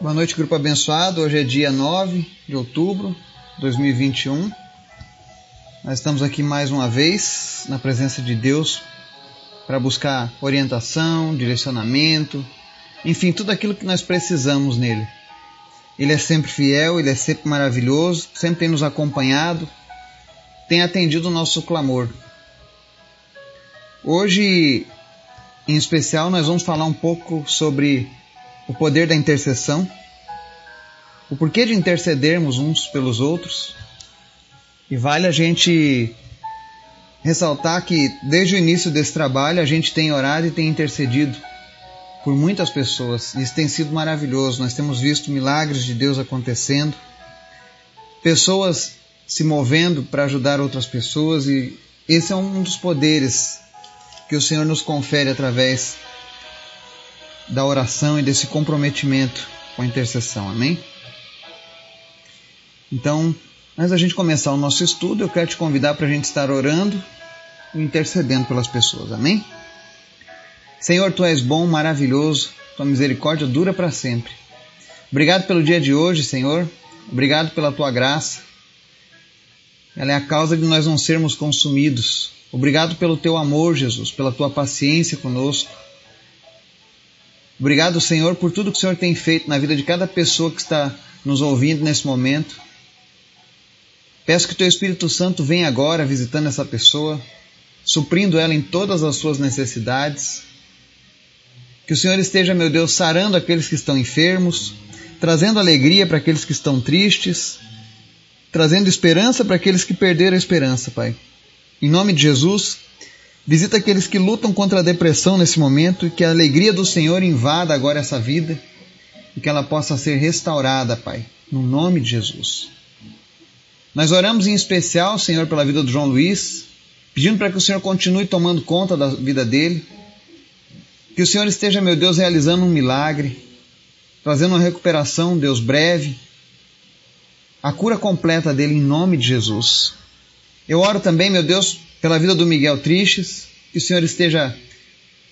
Boa noite, grupo abençoado. Hoje é dia 9 de outubro de 2021. Nós estamos aqui mais uma vez na presença de Deus para buscar orientação, direcionamento, enfim, tudo aquilo que nós precisamos nele. Ele é sempre fiel, ele é sempre maravilhoso, sempre tem nos acompanhado, tem atendido o nosso clamor. Hoje, em especial, nós vamos falar um pouco sobre o poder da intercessão, o porquê de intercedermos uns pelos outros. E vale a gente ressaltar que desde o início desse trabalho a gente tem orado e tem intercedido por muitas pessoas. Isso tem sido maravilhoso. Nós temos visto milagres de Deus acontecendo, pessoas se movendo para ajudar outras pessoas e esse é um dos poderes que o Senhor nos confere através da oração e desse comprometimento com a intercessão. Amém? Então, antes da gente começar o nosso estudo, eu quero te convidar para a gente estar orando e intercedendo pelas pessoas. Amém? Senhor, tu és bom, maravilhoso, tua misericórdia dura para sempre. Obrigado pelo dia de hoje, Senhor. Obrigado pela tua graça. Ela é a causa de nós não sermos consumidos. Obrigado pelo teu amor, Jesus, pela tua paciência conosco. Obrigado, Senhor, por tudo que o Senhor tem feito na vida de cada pessoa que está nos ouvindo nesse momento. Peço que o teu Espírito Santo venha agora visitando essa pessoa, suprindo ela em todas as suas necessidades. Que o Senhor esteja, meu Deus, sarando aqueles que estão enfermos, trazendo alegria para aqueles que estão tristes, trazendo esperança para aqueles que perderam a esperança, Pai. Em nome de Jesus, visita aqueles que lutam contra a depressão nesse momento e que a alegria do Senhor invada agora essa vida e que ela possa ser restaurada, Pai, no nome de Jesus. Nós oramos em especial, Senhor, pela vida do João Luiz, pedindo para que o Senhor continue tomando conta da vida dele, que o Senhor esteja, meu Deus, realizando um milagre, trazendo uma recuperação, Deus, breve, a cura completa dele em nome de Jesus. Eu oro também, meu Deus, pela vida do Miguel Tristes, que o Senhor esteja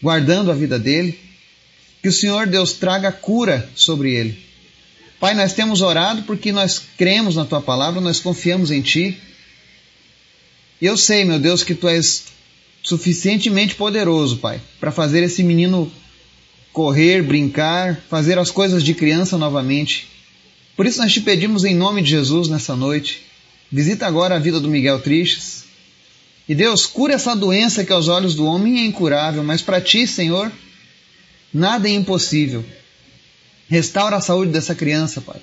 guardando a vida dele, que o Senhor, Deus, traga cura sobre ele. Pai, nós temos orado porque nós cremos na tua palavra, nós confiamos em ti. E eu sei, meu Deus, que tu és suficientemente poderoso, Pai, para fazer esse menino correr, brincar, fazer as coisas de criança novamente. Por isso nós te pedimos em nome de Jesus nessa noite Visita agora a vida do Miguel Tristes. E Deus, cura essa doença que aos olhos do homem é incurável, mas para ti, Senhor, nada é impossível. Restaura a saúde dessa criança, Pai.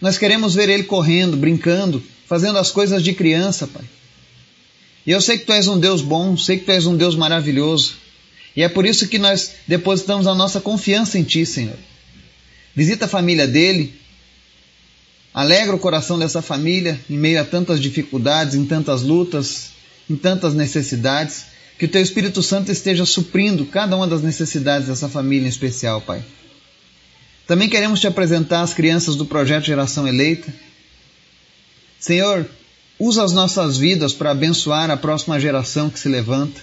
Nós queremos ver ele correndo, brincando, fazendo as coisas de criança, Pai. E eu sei que Tu és um Deus bom, sei que Tu és um Deus maravilhoso. E é por isso que nós depositamos a nossa confiança em Ti, Senhor. Visita a família dele, Alegra o coração dessa família em meio a tantas dificuldades, em tantas lutas, em tantas necessidades. Que o Teu Espírito Santo esteja suprindo cada uma das necessidades dessa família em especial, Pai. Também queremos te apresentar as crianças do projeto Geração Eleita. Senhor, usa as nossas vidas para abençoar a próxima geração que se levanta.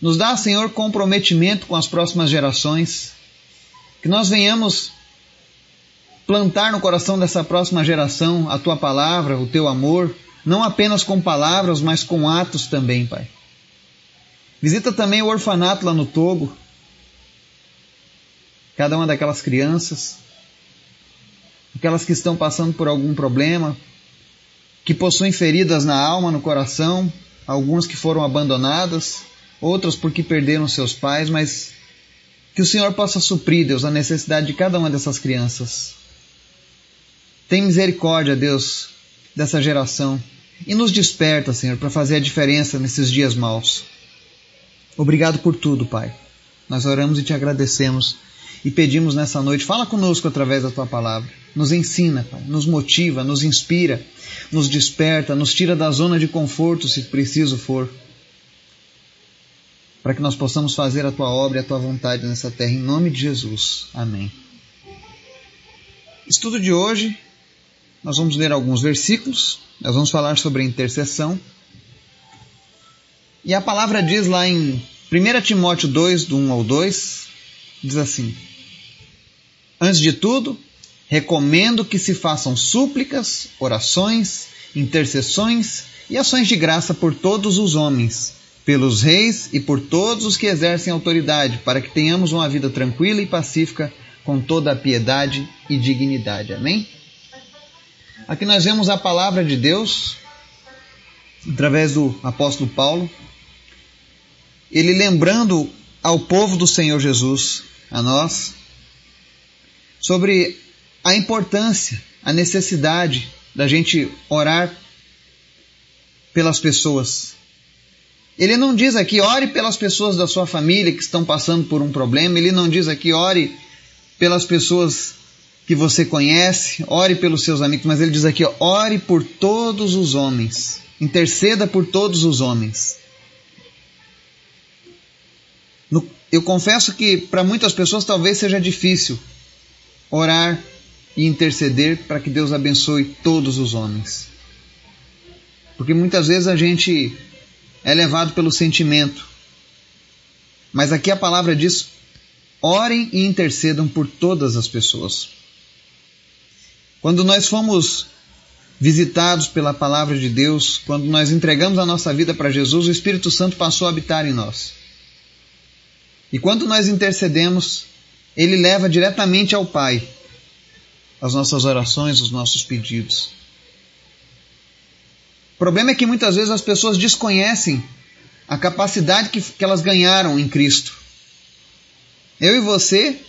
Nos dá, Senhor, comprometimento com as próximas gerações. Que nós venhamos plantar no coração dessa próxima geração a tua palavra, o teu amor, não apenas com palavras, mas com atos também, Pai. Visita também o orfanato lá no Togo, cada uma daquelas crianças, aquelas que estão passando por algum problema, que possuem feridas na alma, no coração, algumas que foram abandonadas, outras porque perderam seus pais, mas que o Senhor possa suprir, Deus, a necessidade de cada uma dessas crianças. Tem misericórdia, Deus, dessa geração e nos desperta, Senhor, para fazer a diferença nesses dias maus. Obrigado por tudo, Pai. Nós oramos e te agradecemos e pedimos nessa noite, fala conosco através da tua palavra. Nos ensina, Pai, nos motiva, nos inspira, nos desperta, nos tira da zona de conforto, se preciso for, para que nós possamos fazer a tua obra e a tua vontade nessa terra, em nome de Jesus. Amém. Estudo de hoje, nós vamos ler alguns versículos, nós vamos falar sobre intercessão. E a palavra diz lá em 1 Timóteo 2, do 1 ao 2, diz assim: Antes de tudo, recomendo que se façam súplicas, orações, intercessões e ações de graça por todos os homens, pelos reis e por todos os que exercem autoridade, para que tenhamos uma vida tranquila e pacífica com toda a piedade e dignidade. Amém? Aqui nós vemos a palavra de Deus através do apóstolo Paulo, ele lembrando ao povo do Senhor Jesus, a nós, sobre a importância, a necessidade da gente orar pelas pessoas. Ele não diz aqui, ore pelas pessoas da sua família que estão passando por um problema, ele não diz aqui, ore pelas pessoas que você conhece, ore pelos seus amigos, mas ele diz aqui, ore por todos os homens, interceda por todos os homens. Eu confesso que para muitas pessoas talvez seja difícil orar e interceder para que Deus abençoe todos os homens. Porque muitas vezes a gente é levado pelo sentimento. Mas aqui a palavra diz: orem e intercedam por todas as pessoas. Quando nós fomos visitados pela palavra de Deus, quando nós entregamos a nossa vida para Jesus, o Espírito Santo passou a habitar em nós. E quando nós intercedemos, ele leva diretamente ao Pai as nossas orações, os nossos pedidos. O problema é que muitas vezes as pessoas desconhecem a capacidade que, que elas ganharam em Cristo. Eu e você,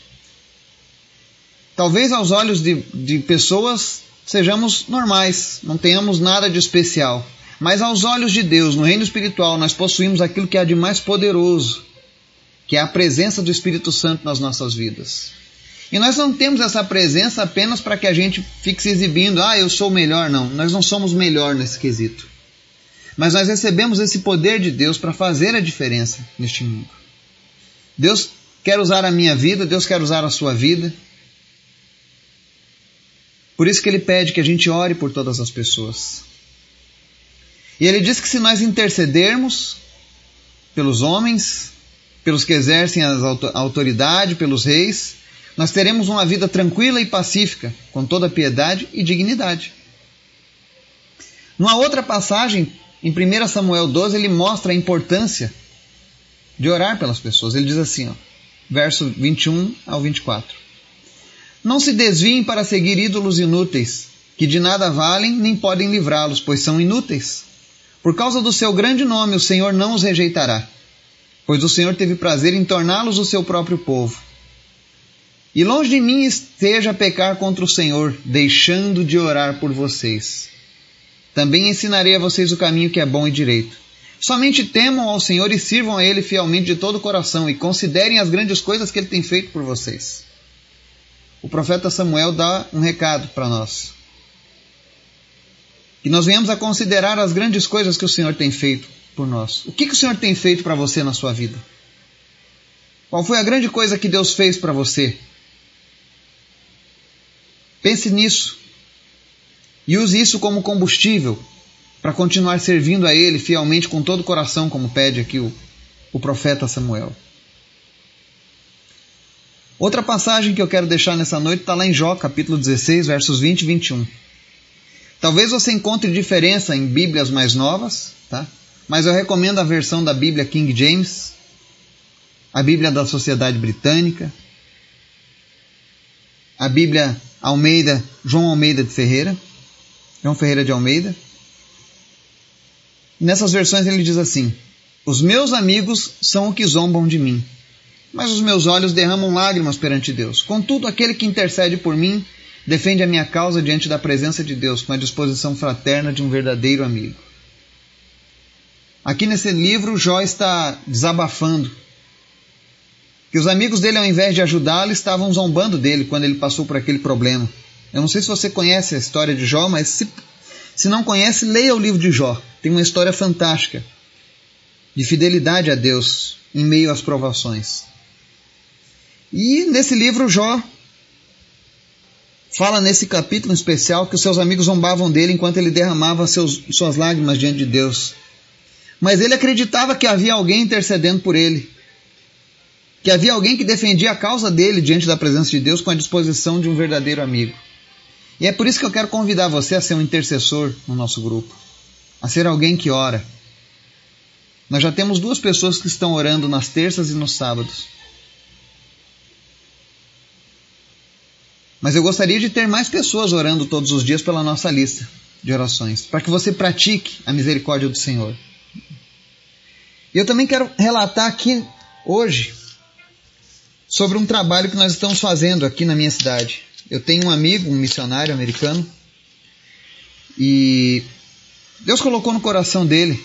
talvez aos olhos de, de pessoas, sejamos normais, não tenhamos nada de especial. Mas aos olhos de Deus, no reino espiritual, nós possuímos aquilo que há de mais poderoso, que é a presença do Espírito Santo nas nossas vidas. E nós não temos essa presença apenas para que a gente fique se exibindo, ah, eu sou melhor, não. Nós não somos melhor nesse quesito. Mas nós recebemos esse poder de Deus para fazer a diferença neste mundo. Deus quer usar a minha vida, Deus quer usar a sua vida. Por isso que ele pede que a gente ore por todas as pessoas. E ele diz que se nós intercedermos pelos homens, pelos que exercem a autoridade, pelos reis, nós teremos uma vida tranquila e pacífica, com toda piedade e dignidade. Numa outra passagem, em 1 Samuel 12, ele mostra a importância de orar pelas pessoas. Ele diz assim, ó, verso 21 ao 24: Não se desviem para seguir ídolos inúteis, que de nada valem nem podem livrá-los, pois são inúteis. Por causa do seu grande nome, o Senhor não os rejeitará, pois o Senhor teve prazer em torná-los o seu próprio povo. E longe de mim esteja pecar contra o Senhor, deixando de orar por vocês. Também ensinarei a vocês o caminho que é bom e direito. Somente temam ao Senhor e sirvam a Ele fielmente de todo o coração e considerem as grandes coisas que Ele tem feito por vocês. O profeta Samuel dá um recado para nós. Que nós venhamos a considerar as grandes coisas que o Senhor tem feito por nós. O que, que o Senhor tem feito para você na sua vida? Qual foi a grande coisa que Deus fez para você? Pense nisso. E use isso como combustível para continuar servindo a Ele fielmente com todo o coração, como pede aqui o, o profeta Samuel. Outra passagem que eu quero deixar nessa noite está lá em Jó, capítulo 16, versos 20 e 21. Talvez você encontre diferença em Bíblias mais novas, tá? mas eu recomendo a versão da Bíblia King James, a Bíblia da Sociedade Britânica, a Bíblia Almeida, João Almeida de Ferreira, João Ferreira de Almeida. Nessas versões ele diz assim: Os meus amigos são o que zombam de mim, mas os meus olhos derramam lágrimas perante Deus. Contudo, aquele que intercede por mim defende a minha causa diante da presença de Deus com a disposição fraterna de um verdadeiro amigo. Aqui nesse livro, Jó está desabafando que os amigos dele, ao invés de ajudá-lo, estavam zombando dele quando ele passou por aquele problema. Eu não sei se você conhece a história de Jó, mas se, se não conhece, leia o livro de Jó. Tem uma história fantástica de fidelidade a Deus em meio às provações. E nesse livro, Jó fala nesse capítulo especial que os seus amigos zombavam dele enquanto ele derramava seus, suas lágrimas diante de Deus. Mas ele acreditava que havia alguém intercedendo por ele que havia alguém que defendia a causa dele diante da presença de Deus com a disposição de um verdadeiro amigo. E é por isso que eu quero convidar você a ser um intercessor no nosso grupo, a ser alguém que ora. Nós já temos duas pessoas que estão orando nas terças e nos sábados. Mas eu gostaria de ter mais pessoas orando todos os dias pela nossa lista de orações, para que você pratique a misericórdia do Senhor. E eu também quero relatar aqui hoje sobre um trabalho que nós estamos fazendo aqui na minha cidade. Eu tenho um amigo, um missionário americano, e Deus colocou no coração dele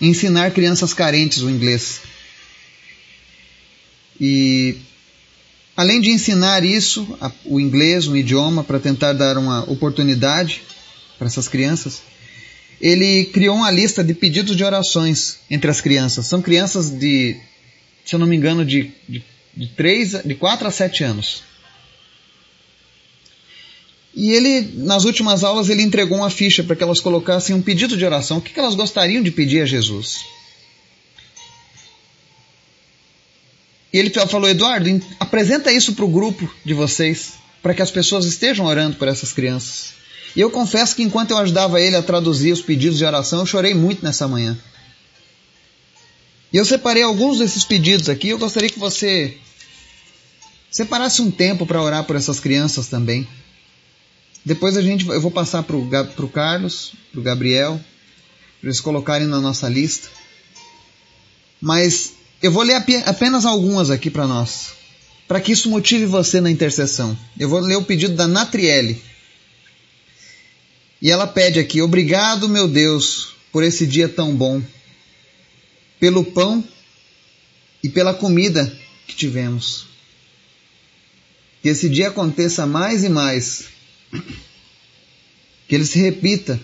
ensinar crianças carentes o inglês. E além de ensinar isso, o inglês, um idioma, para tentar dar uma oportunidade para essas crianças, ele criou uma lista de pedidos de orações entre as crianças. São crianças de, se eu não me engano, de, de, de, 3, de 4 a 7 anos. E ele, nas últimas aulas, ele entregou uma ficha para que elas colocassem um pedido de oração. O que elas gostariam de pedir a Jesus? E ele falou: Eduardo, apresenta isso para o grupo de vocês, para que as pessoas estejam orando por essas crianças. E eu confesso que enquanto eu ajudava ele a traduzir os pedidos de oração, eu chorei muito nessa manhã. E eu separei alguns desses pedidos aqui. Eu gostaria que você separasse um tempo para orar por essas crianças também. Depois a gente, eu vou passar para o Carlos, para o Gabriel, para eles colocarem na nossa lista. Mas eu vou ler apenas algumas aqui para nós, para que isso motive você na intercessão. Eu vou ler o pedido da Natriele. E ela pede aqui: Obrigado, meu Deus, por esse dia tão bom, pelo pão e pela comida que tivemos. Que esse dia aconteça mais e mais. Que ele se repita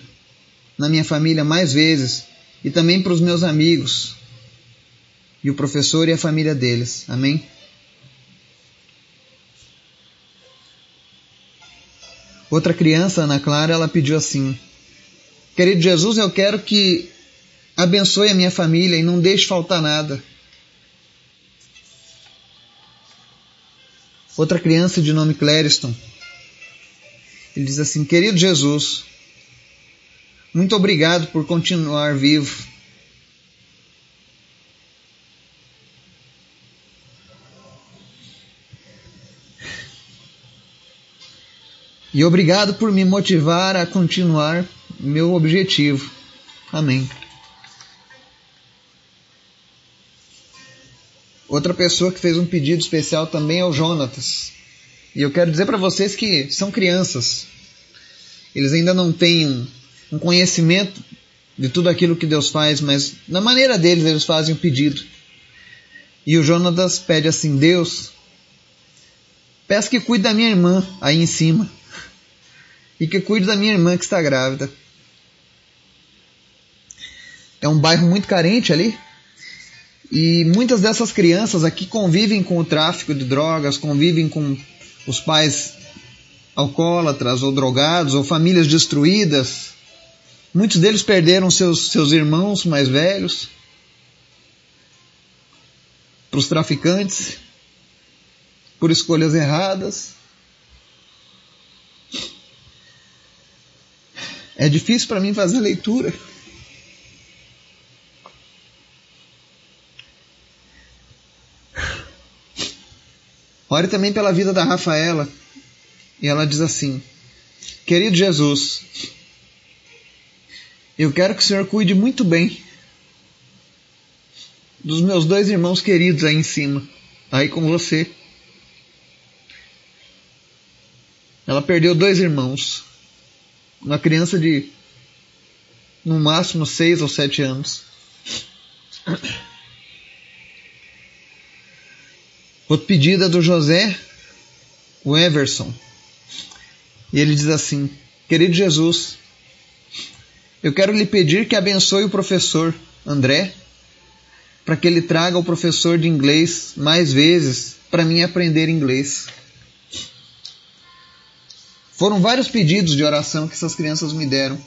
na minha família mais vezes e também para os meus amigos e o professor e a família deles. Amém? Outra criança, Ana Clara, ela pediu assim: Querido Jesus, eu quero que abençoe a minha família e não deixe faltar nada. Outra criança de nome Clériston, ele diz assim: Querido Jesus, muito obrigado por continuar vivo. E obrigado por me motivar a continuar meu objetivo. Amém. Outra pessoa que fez um pedido especial também é o Jonatas. E eu quero dizer para vocês que são crianças. Eles ainda não têm um conhecimento de tudo aquilo que Deus faz, mas na maneira deles eles fazem o pedido. E o Jonatas pede assim: Deus, peço que cuide da minha irmã aí em cima e que cuide da minha irmã que está grávida. É um bairro muito carente ali. E muitas dessas crianças aqui convivem com o tráfico de drogas, convivem com os pais alcoólatras ou drogados ou famílias destruídas. Muitos deles perderam seus, seus irmãos mais velhos para os traficantes por escolhas erradas. É difícil para mim fazer leitura. Ore também pela vida da Rafaela. E ela diz assim: Querido Jesus, eu quero que o Senhor cuide muito bem dos meus dois irmãos queridos aí em cima, aí com você. Ela perdeu dois irmãos uma criança de no máximo seis ou sete anos. Outro pedido é do José o Everson. E ele diz assim: Querido Jesus, eu quero lhe pedir que abençoe o professor André, para que ele traga o professor de inglês mais vezes para mim aprender inglês. Foram vários pedidos de oração que essas crianças me deram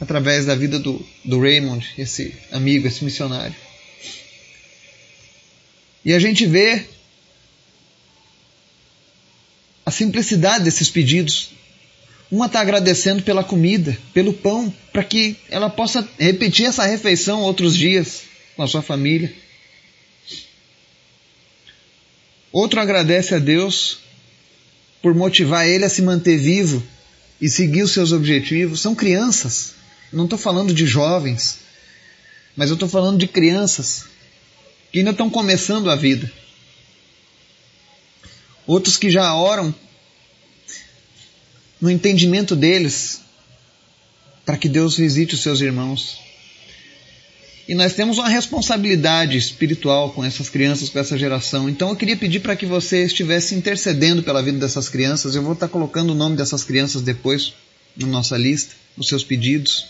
através da vida do, do Raymond, esse amigo, esse missionário. E a gente vê a simplicidade desses pedidos. Uma está agradecendo pela comida, pelo pão, para que ela possa repetir essa refeição outros dias com a sua família. Outro agradece a Deus por motivar ele a se manter vivo e seguir os seus objetivos. São crianças. Não estou falando de jovens, mas eu estou falando de crianças que ainda estão começando a vida. Outros que já oram no entendimento deles para que Deus visite os seus irmãos. E nós temos uma responsabilidade espiritual com essas crianças, com essa geração. Então eu queria pedir para que você estivesse intercedendo pela vida dessas crianças. Eu vou estar colocando o nome dessas crianças depois na nossa lista, nos seus pedidos.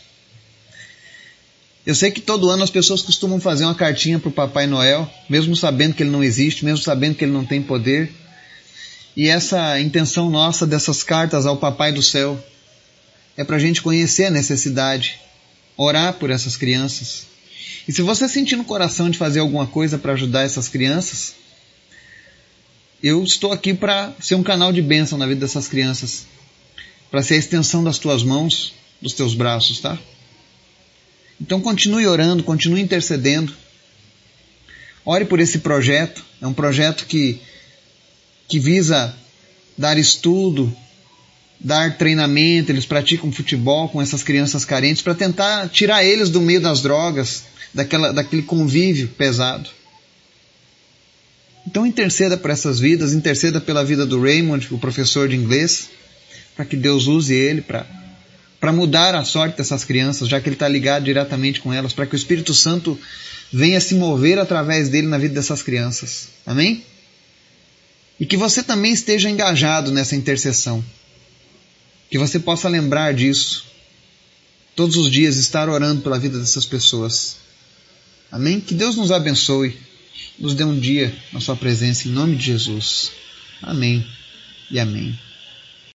Eu sei que todo ano as pessoas costumam fazer uma cartinha para o Papai Noel, mesmo sabendo que ele não existe, mesmo sabendo que ele não tem poder. E essa intenção nossa dessas cartas ao Papai do Céu é para a gente conhecer a necessidade, orar por essas crianças. E se você sentir no coração de fazer alguma coisa para ajudar essas crianças, eu estou aqui para ser um canal de bênção na vida dessas crianças, para ser a extensão das tuas mãos, dos teus braços, tá? Então continue orando, continue intercedendo. Ore por esse projeto. É um projeto que, que visa dar estudo, dar treinamento. Eles praticam futebol com essas crianças carentes para tentar tirar eles do meio das drogas, daquela, daquele convívio pesado. Então interceda por essas vidas, interceda pela vida do Raymond, o professor de inglês, para que Deus use ele para mudar a sorte dessas crianças, já que ele está ligado diretamente com elas, para que o Espírito Santo venha se mover através dele na vida dessas crianças. Amém? E que você também esteja engajado nessa intercessão. Que você possa lembrar disso. Todos os dias estar orando pela vida dessas pessoas. Amém? Que Deus nos abençoe. Nos dê um dia na sua presença em nome de Jesus. Amém e amém.